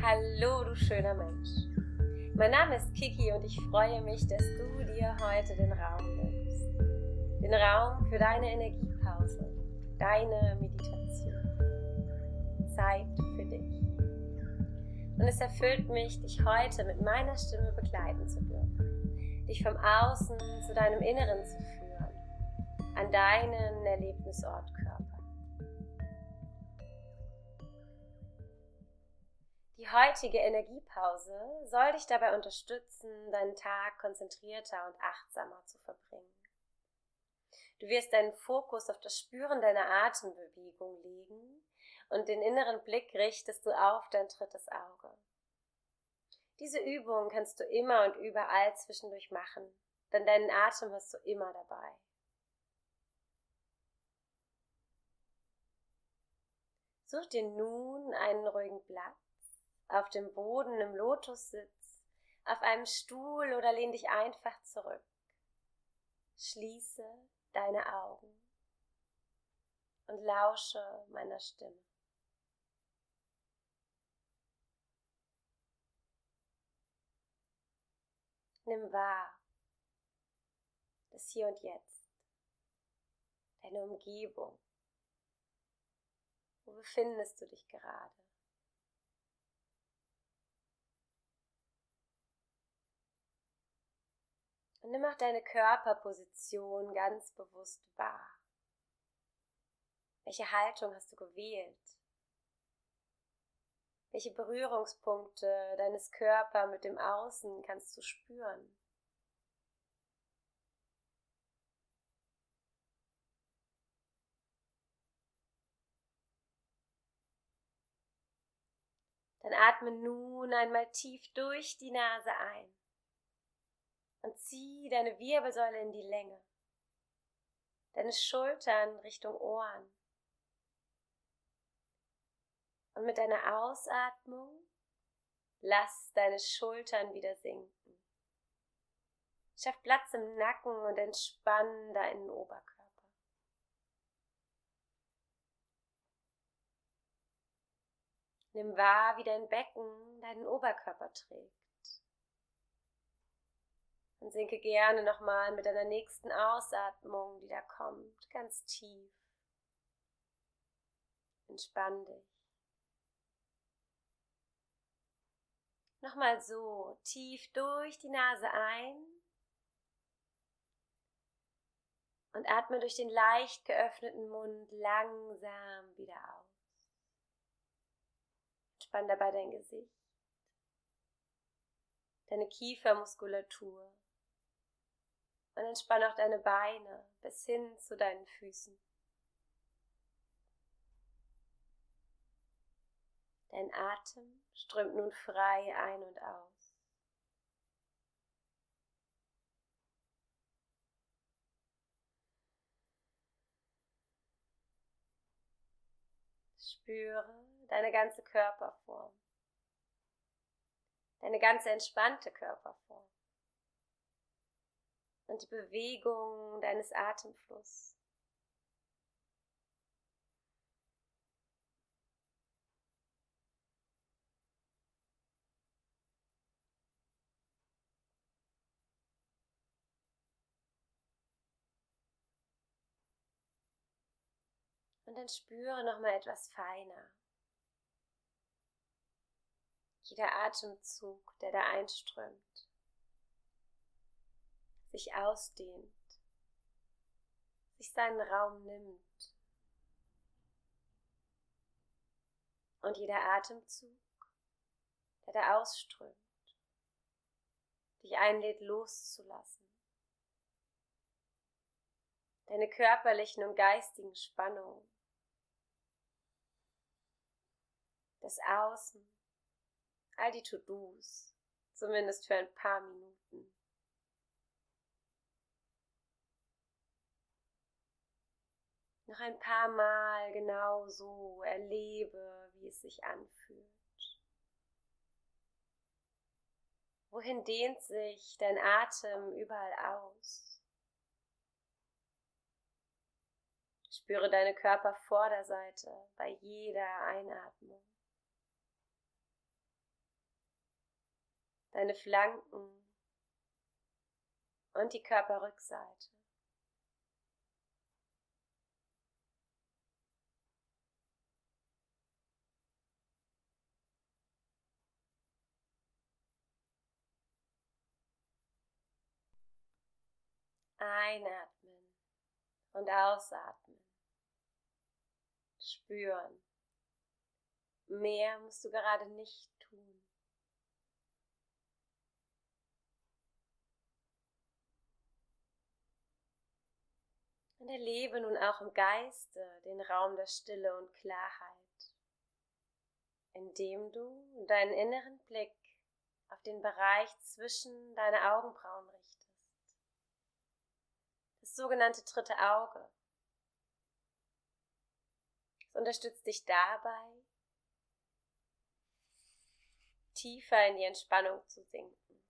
Hallo, du schöner Mensch. Mein Name ist Kiki und ich freue mich, dass du dir heute den Raum nimmst. Den Raum für deine Energiepause, deine Meditation. Zeit für dich. Und es erfüllt mich, dich heute mit meiner Stimme begleiten zu dürfen. Dich vom Außen zu deinem Inneren zu führen. An deinen Erlebnisort Körper. Die heutige Energiepause soll dich dabei unterstützen, deinen Tag konzentrierter und achtsamer zu verbringen. Du wirst deinen Fokus auf das Spüren deiner Atembewegung legen und den inneren Blick richtest du auf dein drittes Auge. Diese Übung kannst du immer und überall zwischendurch machen, denn deinen Atem hast du immer dabei. Such dir nun einen ruhigen Platz auf dem Boden im Lotussitz, auf einem Stuhl oder lehn dich einfach zurück. Schließe deine Augen und lausche meiner Stimme. Nimm wahr das Hier und Jetzt, deine Umgebung. Wo befindest du dich gerade? Und nimm auch deine Körperposition ganz bewusst wahr. Welche Haltung hast du gewählt? Welche Berührungspunkte deines Körpers mit dem Außen kannst du spüren? Dann atme nun einmal tief durch die Nase ein und zieh deine Wirbelsäule in die Länge, deine Schultern Richtung Ohren. Und mit deiner Ausatmung lass deine Schultern wieder sinken. Schaff Platz im Nacken und entspann deinen Oberkörper. Nimm wahr, wie dein Becken deinen Oberkörper trägt. Und sinke gerne nochmal mit deiner nächsten Ausatmung, die da kommt, ganz tief. Entspann dich. Nochmal so, tief durch die Nase ein und atme durch den leicht geöffneten Mund langsam wieder aus. Entspann dabei dein Gesicht, deine Kiefermuskulatur und entspann auch deine Beine bis hin zu deinen Füßen. Dein Atem strömt nun frei ein und aus. Spüre deine ganze Körperform, deine ganze entspannte Körperform und die Bewegung deines Atemflusses. Und dann spüre noch mal etwas feiner. Jeder Atemzug, der da einströmt sich ausdehnt, sich seinen Raum nimmt. Und jeder Atemzug, der da ausströmt, dich einlädt loszulassen. Deine körperlichen und geistigen Spannungen. Das Außen, all die To-Dos, zumindest für ein paar Minuten. Noch ein paar Mal genau so erlebe, wie es sich anfühlt. Wohin dehnt sich dein Atem überall aus? Spüre deine Körpervorderseite bei jeder Einatmung. deine Flanken und die Körperrückseite. Einatmen und ausatmen. Spüren. Mehr musst du gerade nicht tun. Und erlebe nun auch im Geiste den Raum der Stille und Klarheit, indem du deinen inneren Blick auf den Bereich zwischen deine Augenbrauen richtest. Sogenannte dritte Auge. Es unterstützt dich dabei, tiefer in die Entspannung zu sinken.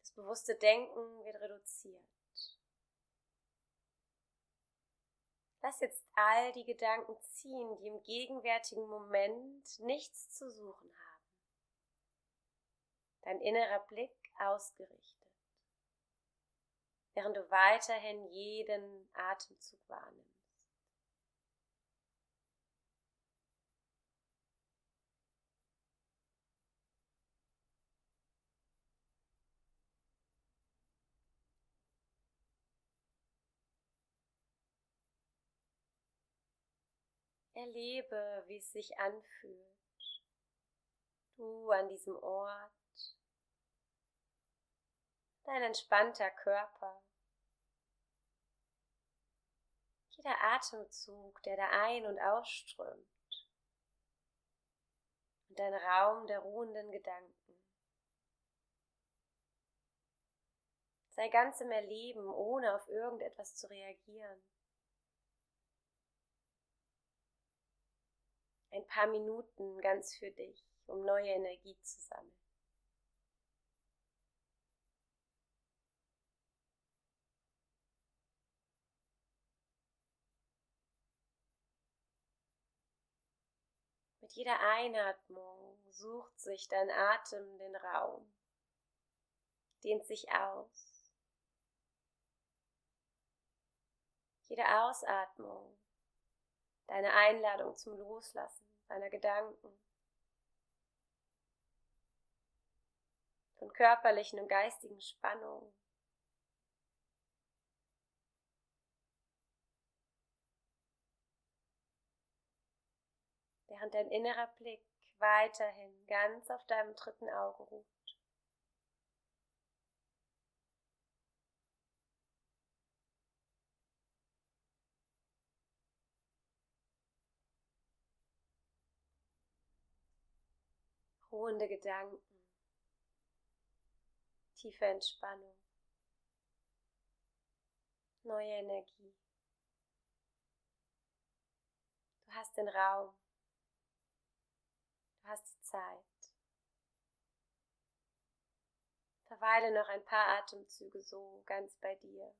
Das bewusste Denken wird reduziert. Lass jetzt all die Gedanken ziehen, die im gegenwärtigen Moment nichts zu suchen haben. Dein innerer Blick ausgerichtet, während du weiterhin jeden Atemzug wahrnimmst. Erlebe, wie es sich anfühlt. Du an diesem Ort, dein entspannter Körper, jeder Atemzug, der da ein- und ausströmt und dein Raum der ruhenden Gedanken. Sei ganz im Erleben, ohne auf irgendetwas zu reagieren. ein paar Minuten ganz für dich, um neue Energie zu sammeln. Jeder Einatmung sucht sich dein Atem den Raum, dehnt sich aus. Jede Ausatmung deine Einladung zum Loslassen deiner Gedanken, von körperlichen und geistigen Spannungen. Während dein innerer Blick weiterhin ganz auf deinem dritten Auge ruht. ruhende Gedanken, tiefe Entspannung, neue Energie. Du hast den Raum, du hast die Zeit. Verweile noch ein paar Atemzüge so ganz bei dir.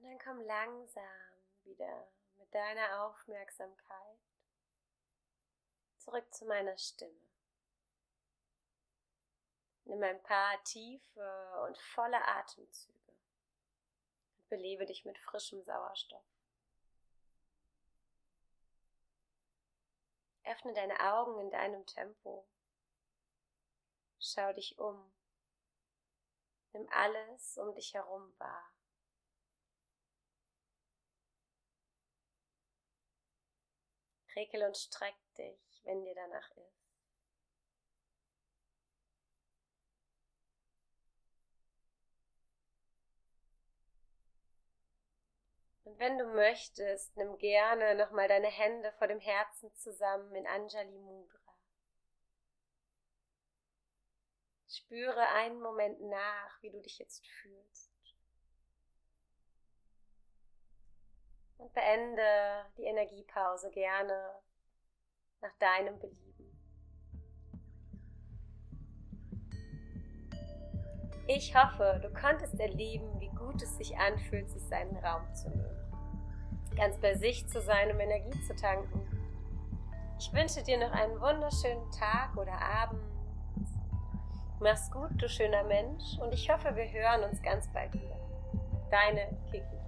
Und dann komm langsam wieder mit deiner Aufmerksamkeit zurück zu meiner Stimme. Nimm ein paar tiefe und volle Atemzüge und belebe dich mit frischem Sauerstoff. Öffne deine Augen in deinem Tempo. Schau dich um. Nimm alles um dich herum wahr. Reckel und streck dich, wenn dir danach ist. Und wenn du möchtest, nimm gerne nochmal deine Hände vor dem Herzen zusammen in Anjali Mudra. Spüre einen Moment nach, wie du dich jetzt fühlst. Beende die Energiepause gerne nach deinem Belieben. Ich hoffe, du konntest erleben, wie gut es sich anfühlt, sich seinen Raum zu nehmen. Ganz bei sich zu sein, um Energie zu tanken. Ich wünsche dir noch einen wunderschönen Tag oder Abend. Mach's gut, du schöner Mensch, und ich hoffe, wir hören uns ganz bald wieder. Deine Kiki.